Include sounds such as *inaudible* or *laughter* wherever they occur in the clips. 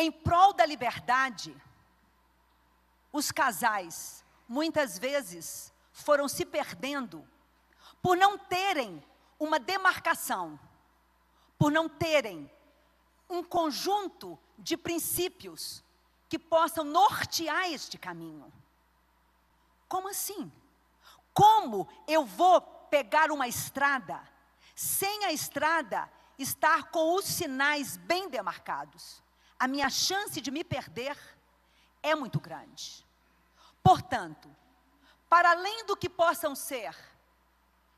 Em prol da liberdade, os casais, muitas vezes, foram se perdendo por não terem uma demarcação, por não terem um conjunto de princípios que possam nortear este caminho. Como assim? Como eu vou pegar uma estrada sem a estrada estar com os sinais bem demarcados? A minha chance de me perder é muito grande. Portanto, para além do que possam ser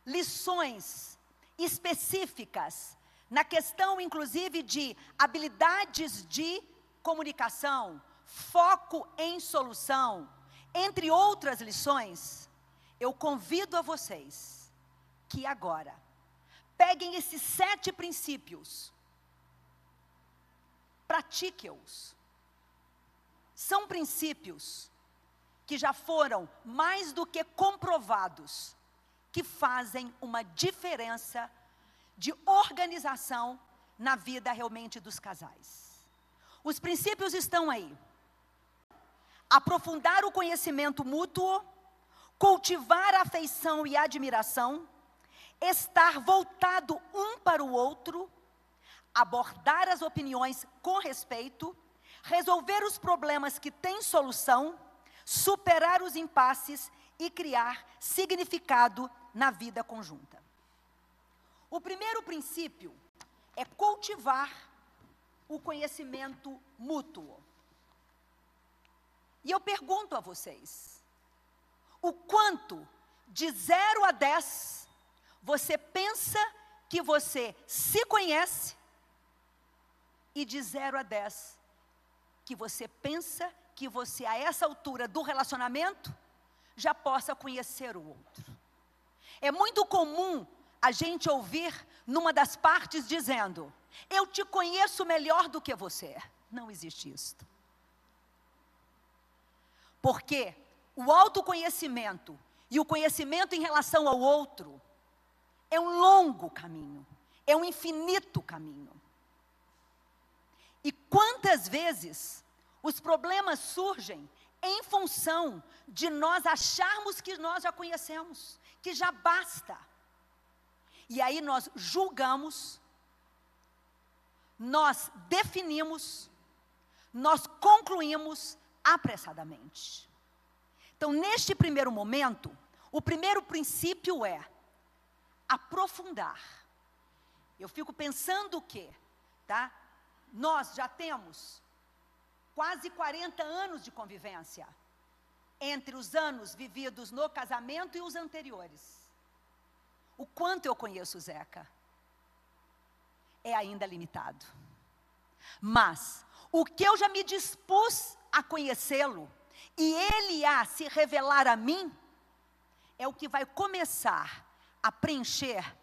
lições específicas na questão, inclusive, de habilidades de comunicação, foco em solução, entre outras lições, eu convido a vocês que agora peguem esses sete princípios, pratique-os. São princípios que já foram mais do que comprovados, que fazem uma diferença de organização na vida realmente dos casais. Os princípios estão aí. Aprofundar o conhecimento mútuo, cultivar afeição e admiração, estar voltado um para o outro, abordar as opiniões com respeito, resolver os problemas que têm solução, superar os impasses e criar significado na vida conjunta. O primeiro princípio é cultivar o conhecimento mútuo. E eu pergunto a vocês: o quanto de 0 a 10 você pensa que você se conhece e de 0 a 10 que você pensa que você a essa altura do relacionamento já possa conhecer o outro. É muito comum a gente ouvir numa das partes dizendo: Eu te conheço melhor do que você. Não existe isso. Porque o autoconhecimento e o conhecimento em relação ao outro é um longo caminho, é um infinito caminho. E quantas vezes os problemas surgem em função de nós acharmos que nós já conhecemos, que já basta. E aí nós julgamos, nós definimos, nós concluímos apressadamente. Então, neste primeiro momento, o primeiro princípio é aprofundar. Eu fico pensando o quê? Tá? Nós já temos quase 40 anos de convivência entre os anos vividos no casamento e os anteriores o quanto eu conheço o Zeca é ainda limitado. Mas o que eu já me dispus a conhecê-lo e ele a se revelar a mim é o que vai começar a preencher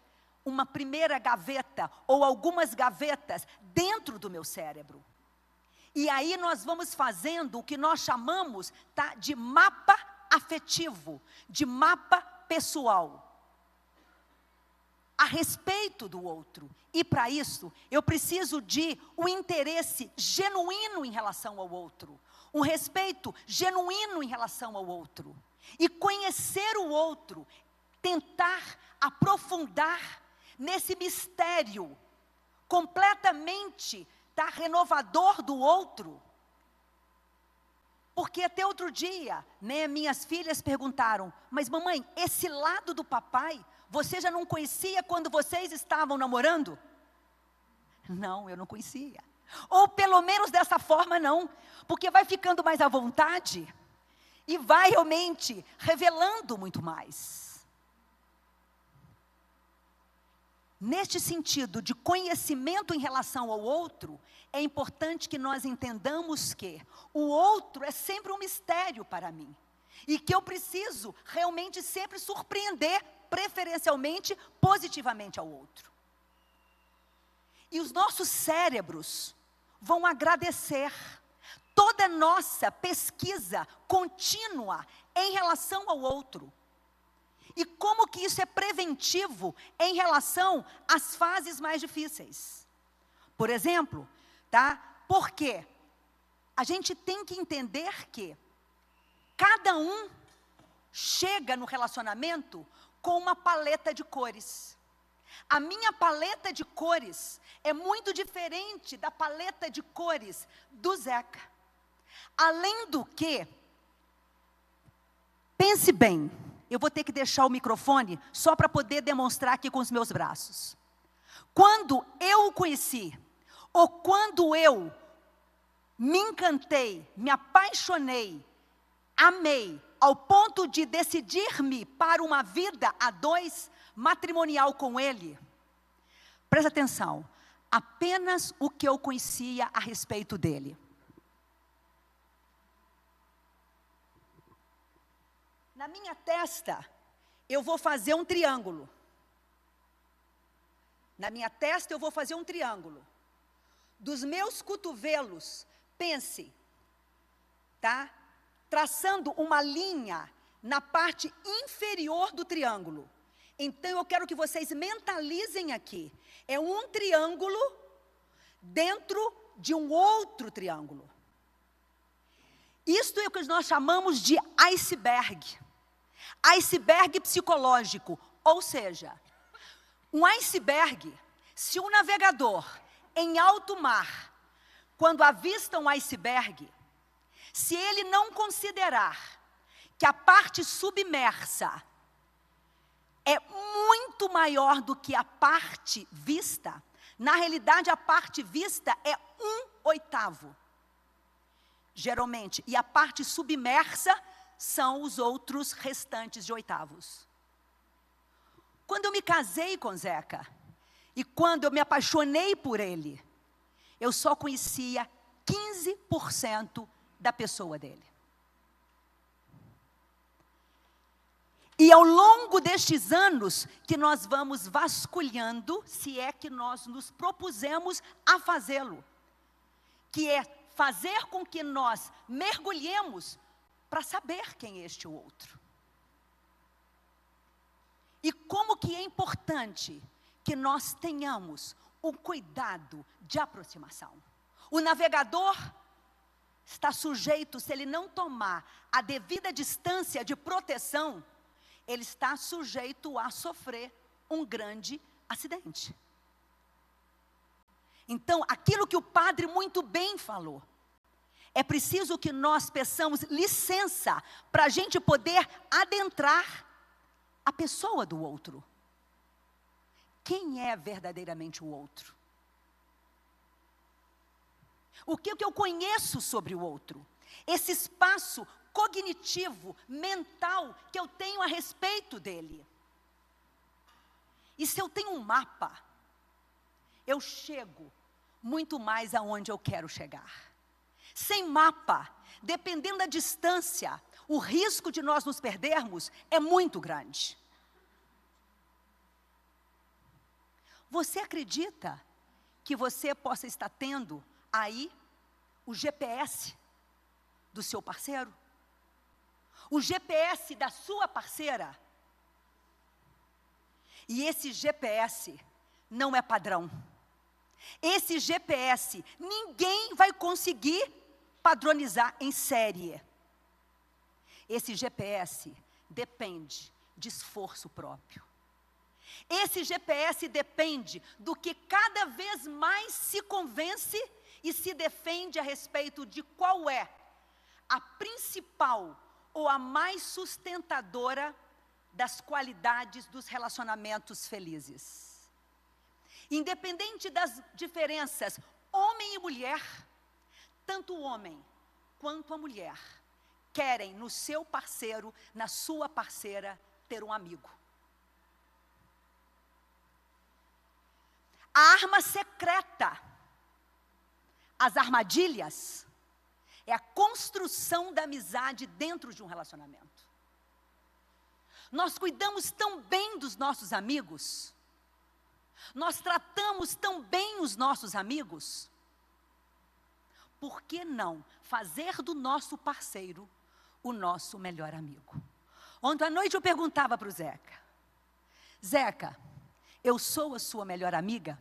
uma primeira gaveta ou algumas gavetas dentro do meu cérebro. E aí nós vamos fazendo o que nós chamamos tá, de mapa afetivo, de mapa pessoal a respeito do outro. E para isso, eu preciso de um interesse genuíno em relação ao outro, um respeito genuíno em relação ao outro. E conhecer o outro, tentar aprofundar nesse mistério completamente tá, renovador do outro. Porque até outro dia, né, minhas filhas perguntaram: Mas mamãe, esse lado do papai você já não conhecia quando vocês estavam namorando? Não, eu não conhecia. Ou pelo menos dessa forma não, porque vai ficando mais à vontade e vai realmente revelando muito mais. Neste sentido de conhecimento em relação ao outro, é importante que nós entendamos que o outro é sempre um mistério para mim. E que eu preciso realmente sempre surpreender preferencialmente positivamente ao outro. E os nossos cérebros vão agradecer toda nossa pesquisa contínua em relação ao outro. E como que isso é preventivo em relação às fases mais difíceis? Por exemplo, tá? Porque a gente tem que entender que cada um chega no relacionamento com uma paleta de cores. A minha paleta de cores é muito diferente da paleta de cores do Zeca. Além do que, pense bem, eu vou ter que deixar o microfone só para poder demonstrar aqui com os meus braços. Quando eu o conheci, ou quando eu me encantei, me apaixonei, amei, ao ponto de decidir-me para uma vida a dois, matrimonial com ele, presta atenção, apenas o que eu conhecia a respeito dele. Na minha testa, eu vou fazer um triângulo. Na minha testa, eu vou fazer um triângulo. Dos meus cotovelos, pense, tá? Traçando uma linha na parte inferior do triângulo. Então eu quero que vocês mentalizem aqui. É um triângulo dentro de um outro triângulo. Isto é o que nós chamamos de iceberg iceberg psicológico, ou seja, um iceberg, se um navegador em alto mar, quando avista um iceberg, se ele não considerar que a parte submersa é muito maior do que a parte vista, na realidade a parte vista é um oitavo, geralmente, e a parte submersa são os outros restantes de oitavos. Quando eu me casei com Zeca, e quando eu me apaixonei por ele, eu só conhecia 15% da pessoa dele. E ao longo destes anos que nós vamos vasculhando, se é que nós nos propusemos a fazê-lo, que é fazer com que nós mergulhemos para saber quem é este outro. E como que é importante que nós tenhamos um cuidado de aproximação. O navegador está sujeito, se ele não tomar a devida distância de proteção, ele está sujeito a sofrer um grande acidente. Então, aquilo que o padre muito bem falou, é preciso que nós peçamos licença para a gente poder adentrar a pessoa do outro. Quem é verdadeiramente o outro? O que, que eu conheço sobre o outro? Esse espaço cognitivo, mental que eu tenho a respeito dele. E se eu tenho um mapa, eu chego muito mais aonde eu quero chegar sem mapa, dependendo da distância, o risco de nós nos perdermos é muito grande. Você acredita que você possa estar tendo aí o GPS do seu parceiro? O GPS da sua parceira? E esse GPS não é padrão. Esse GPS ninguém vai conseguir padronizar em série. Esse GPS depende de esforço próprio. Esse GPS depende do que cada vez mais se convence e se defende a respeito de qual é a principal ou a mais sustentadora das qualidades dos relacionamentos felizes. Independente das diferenças, homem e mulher, tanto o homem quanto a mulher querem no seu parceiro, na sua parceira, ter um amigo. A arma secreta, as armadilhas, é a construção da amizade dentro de um relacionamento. Nós cuidamos tão bem dos nossos amigos, nós tratamos tão bem os nossos amigos, por que não fazer do nosso parceiro o nosso melhor amigo? Ontem à noite eu perguntava para o Zeca: Zeca, eu sou a sua melhor amiga?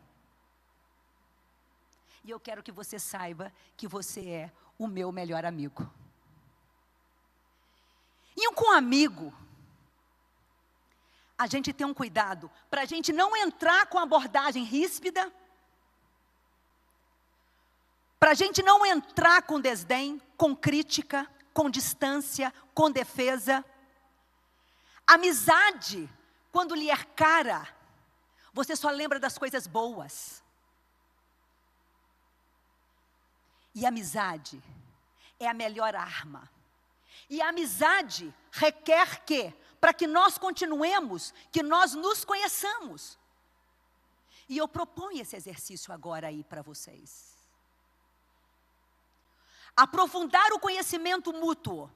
E eu quero que você saiba que você é o meu melhor amigo. E com um amigo, a gente tem um cuidado para a gente não entrar com abordagem ríspida, para a gente não entrar com desdém, com crítica, com distância, com defesa. Amizade, quando lhe é cara, você só lembra das coisas boas. E amizade é a melhor arma. E a amizade requer que, para que nós continuemos, que nós nos conheçamos. E eu proponho esse exercício agora aí para vocês. Aprofundar o conhecimento mútuo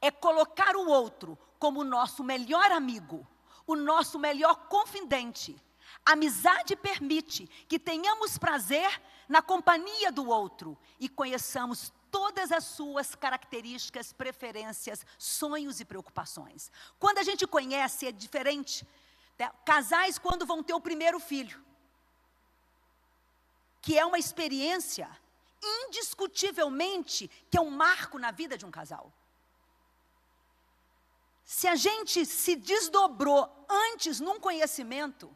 é colocar o outro como o nosso melhor amigo, o nosso melhor confidente. Amizade permite que tenhamos prazer na companhia do outro e conheçamos todas as suas características, preferências, sonhos e preocupações. Quando a gente conhece, é diferente. Né? Casais, quando vão ter o primeiro filho, que é uma experiência indiscutivelmente que é um marco na vida de um casal. Se a gente se desdobrou antes num conhecimento,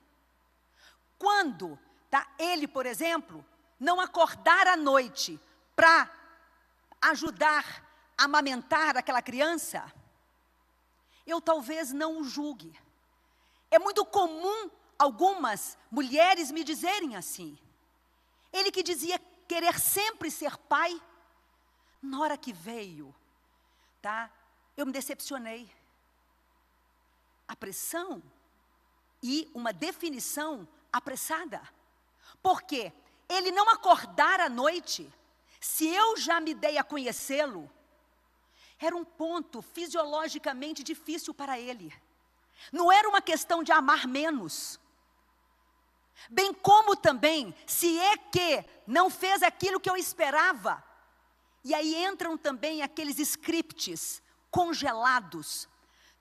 quando tá, ele, por exemplo, não acordar à noite para ajudar a amamentar aquela criança, eu talvez não o julgue. É muito comum algumas mulheres me dizerem assim. Ele que dizia querer sempre ser pai, na hora que veio, tá? Eu me decepcionei. A pressão e uma definição apressada. Porque ele não acordar à noite, se eu já me dei a conhecê-lo, era um ponto fisiologicamente difícil para ele. Não era uma questão de amar menos, Bem como também, se é que não fez aquilo que eu esperava. E aí entram também aqueles scripts congelados,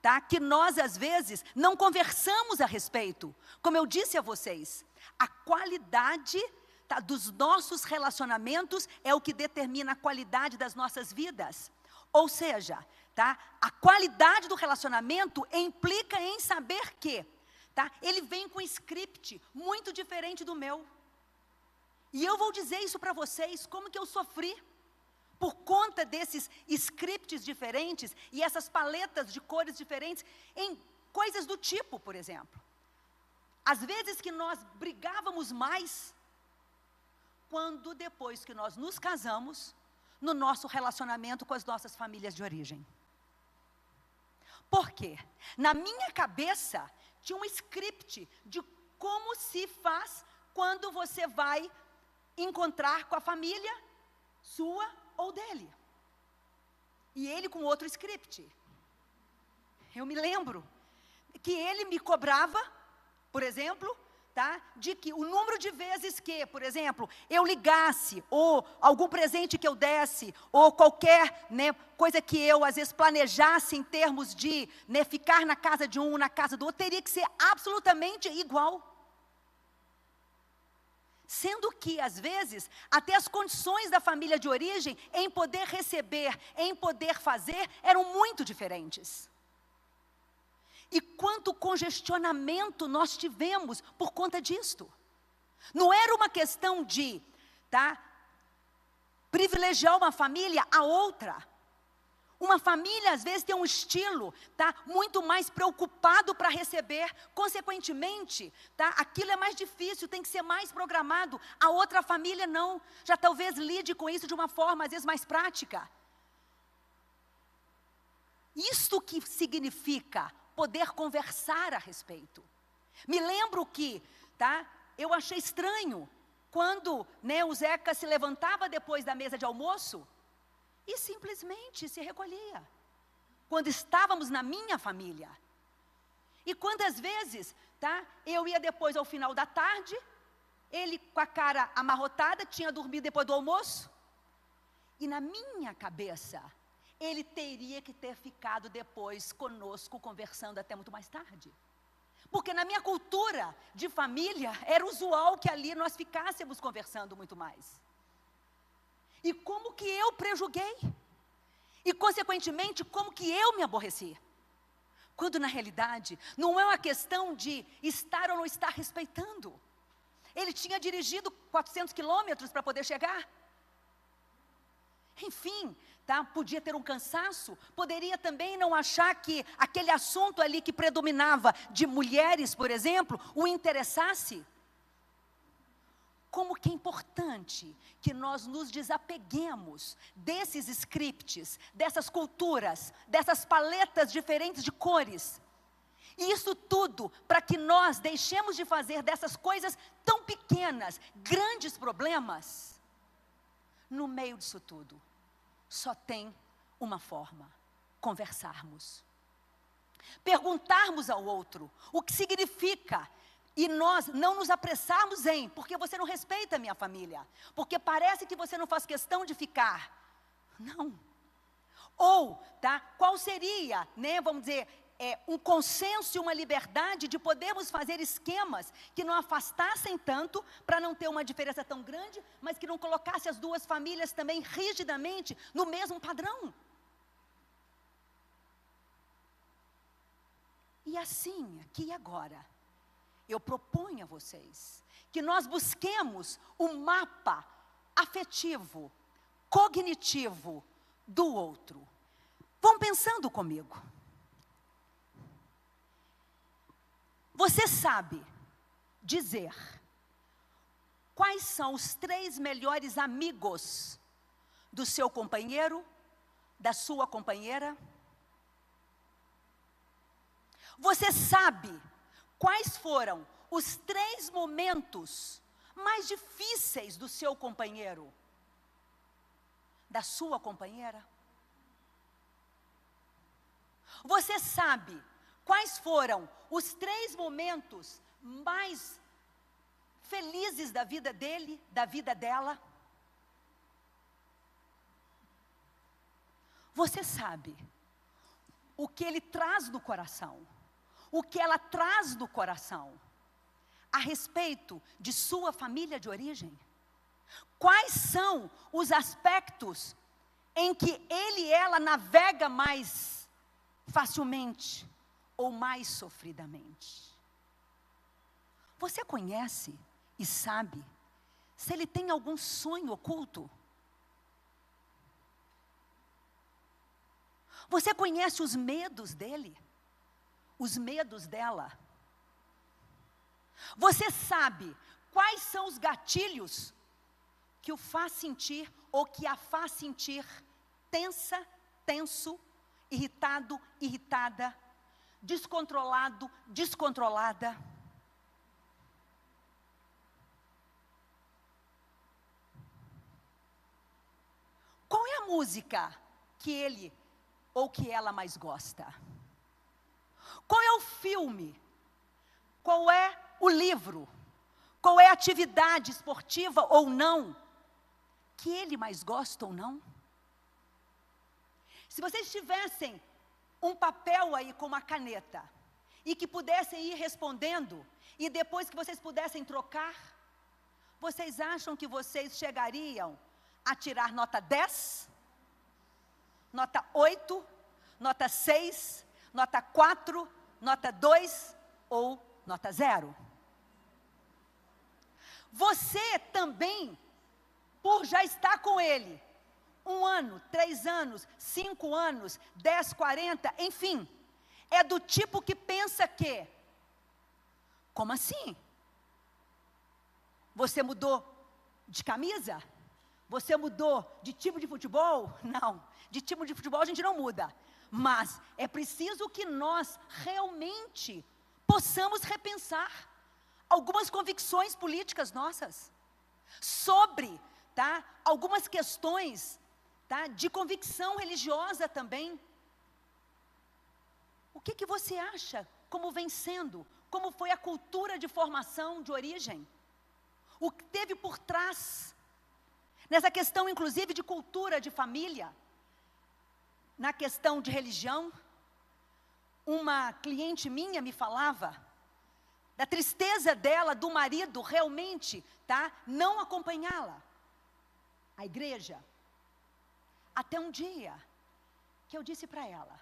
tá? Que nós às vezes não conversamos a respeito. Como eu disse a vocês, a qualidade tá, dos nossos relacionamentos é o que determina a qualidade das nossas vidas. Ou seja, tá? A qualidade do relacionamento implica em saber que Tá? Ele vem com um script muito diferente do meu. E eu vou dizer isso para vocês, como que eu sofri por conta desses scripts diferentes e essas paletas de cores diferentes em coisas do tipo, por exemplo. Às vezes que nós brigávamos mais quando depois que nós nos casamos, no nosso relacionamento com as nossas famílias de origem. Por quê? Na minha cabeça, tinha um script de como se faz quando você vai encontrar com a família sua ou dele. E ele com outro script. Eu me lembro que ele me cobrava, por exemplo, tá? De que o número de vezes que, por exemplo, eu ligasse, ou algum presente que eu desse, ou qualquer né, coisa que eu, às vezes, planejasse em termos de né, ficar na casa de um, na casa do outro, teria que ser absolutamente igual. Sendo que, às vezes, até as condições da família de origem, em poder receber, em poder fazer, eram muito diferentes. E quanto congestionamento nós tivemos por conta disto. Não era uma questão de, tá, privilegiar uma família a outra. Uma família às vezes tem um estilo, tá, muito mais preocupado para receber, consequentemente, tá, aquilo é mais difícil, tem que ser mais programado. A outra família não, já talvez lide com isso de uma forma às vezes mais prática. Isto que significa poder conversar a respeito. Me lembro que, tá? Eu achei estranho quando, né, o Zeca se levantava depois da mesa de almoço e simplesmente se recolhia. Quando estávamos na minha família. E quantas vezes, tá? Eu ia depois ao final da tarde, ele com a cara amarrotada, tinha dormido depois do almoço. E na minha cabeça, ele teria que ter ficado depois conosco conversando até muito mais tarde. Porque na minha cultura de família, era usual que ali nós ficássemos conversando muito mais. e como que eu prejuguei. E, consequentemente, como que eu me aborreci. Quando, na realidade, não é uma questão de estar ou não estar respeitando. Ele tinha dirigido 400 quilômetros para poder chegar. Enfim, tá? podia ter um cansaço, poderia também não achar que aquele assunto ali que predominava de mulheres, por exemplo, o interessasse. Como que é importante que nós nos desapeguemos desses scripts, dessas culturas, dessas paletas diferentes de cores. E isso tudo para que nós deixemos de fazer dessas coisas tão pequenas, grandes problemas. No meio disso tudo, só tem uma forma: conversarmos. Perguntarmos ao outro o que significa e nós não nos apressarmos em, porque você não respeita a minha família, porque parece que você não faz questão de ficar. Não. Ou, tá? Qual seria, né, vamos dizer, é, um consenso e uma liberdade de podermos fazer esquemas que não afastassem tanto, para não ter uma diferença tão grande, mas que não colocasse as duas famílias também rigidamente no mesmo padrão. E assim, aqui e agora, eu proponho a vocês que nós busquemos um mapa afetivo, cognitivo do outro. Vão pensando comigo. Você sabe dizer quais são os três melhores amigos do seu companheiro, da sua companheira? Você sabe quais foram os três momentos mais difíceis do seu companheiro, da sua companheira? Você sabe quais foram os três momentos mais felizes da vida dele, da vida dela? Você sabe o que ele traz do coração, o que ela traz do coração a respeito de sua família de origem? Quais são os aspectos em que ele e ela navega mais facilmente? Ou mais sofridamente. Você conhece e sabe se ele tem algum sonho oculto? Você conhece os medos dele? Os medos dela? Você sabe quais são os gatilhos que o faz sentir ou que a faz sentir tensa, tenso, irritado, irritada, descontrolado, descontrolada. Qual é a música que ele ou que ela mais gosta? Qual é o filme? Qual é o livro? Qual é a atividade esportiva ou não que ele mais gosta ou não? Se vocês tivessem um papel aí com uma caneta e que pudessem ir respondendo e depois que vocês pudessem trocar, vocês acham que vocês chegariam a tirar nota 10, nota 8, nota 6, nota 4, nota 2 ou nota 0? Você também, por já estar com ele, um ano, três anos, cinco anos, dez, quarenta, enfim. É do tipo que pensa que, como assim? Você mudou de camisa? Você mudou de tipo de futebol? *laughs* Não, de tipo de futebol a gente não muda. Mas é preciso que nós realmente possamos repensar algumas convicções políticas nossas sobre tá, algumas questões tá? de convicção religiosa também. O que, que você acha como vem sendo? Como foi a cultura de formação, de origem? O que teve por trás? Nessa questão, inclusive, de cultura de família, na questão de religião, uma cliente minha me falava da tristeza dela, do marido realmente, tá? Não acompanhá-la. A igreja, Até um dia que eu disse para ela: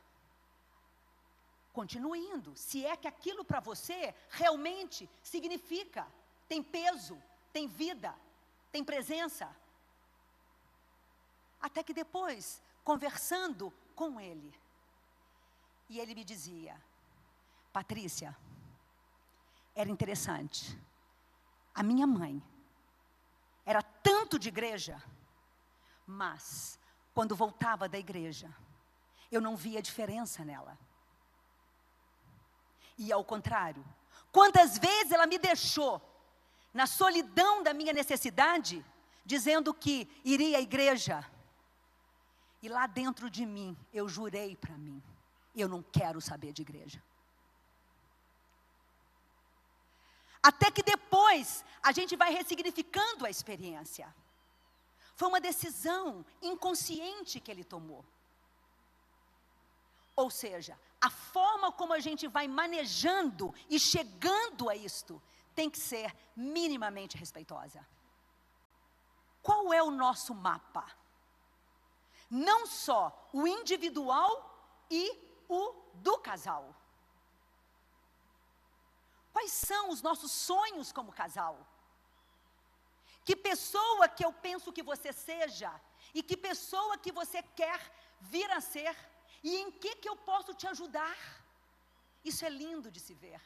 continue indo, se é que aquilo para você realmente significa, tem peso, tem vida, tem presença. Até que depois, conversando com ele, e ele me dizia: Patrícia, era interessante. A minha mãe era tanto de igreja, mas quando voltava da igreja, eu não via diferença nela. E ao contrário, quantas vezes ela me deixou na solidão da minha necessidade, dizendo que iria à igreja. E lá dentro de mim, eu jurei para mim, eu não quero saber de igreja. Até que depois a gente vai ressignificando a experiência. Foi uma decisão inconsciente que ele tomou. Ou seja, a forma como a gente vai manejando e chegando a isto tem que ser minimamente respeitosa. Qual é o nosso mapa? Não só o individual e o do casal. Quais são os nossos sonhos como casal? Que pessoa que eu penso que você seja e que pessoa que você quer vir a ser e em que que eu posso te ajudar? Isso é lindo de se ver.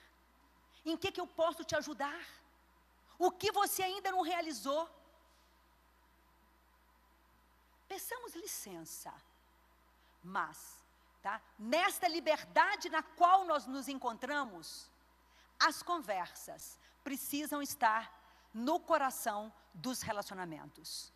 Em que que eu posso te ajudar? O que você ainda não realizou? Peçamos licença. Mas, tá? Nesta liberdade na qual nós nos encontramos, as conversas precisam estar no coração dos relacionamentos.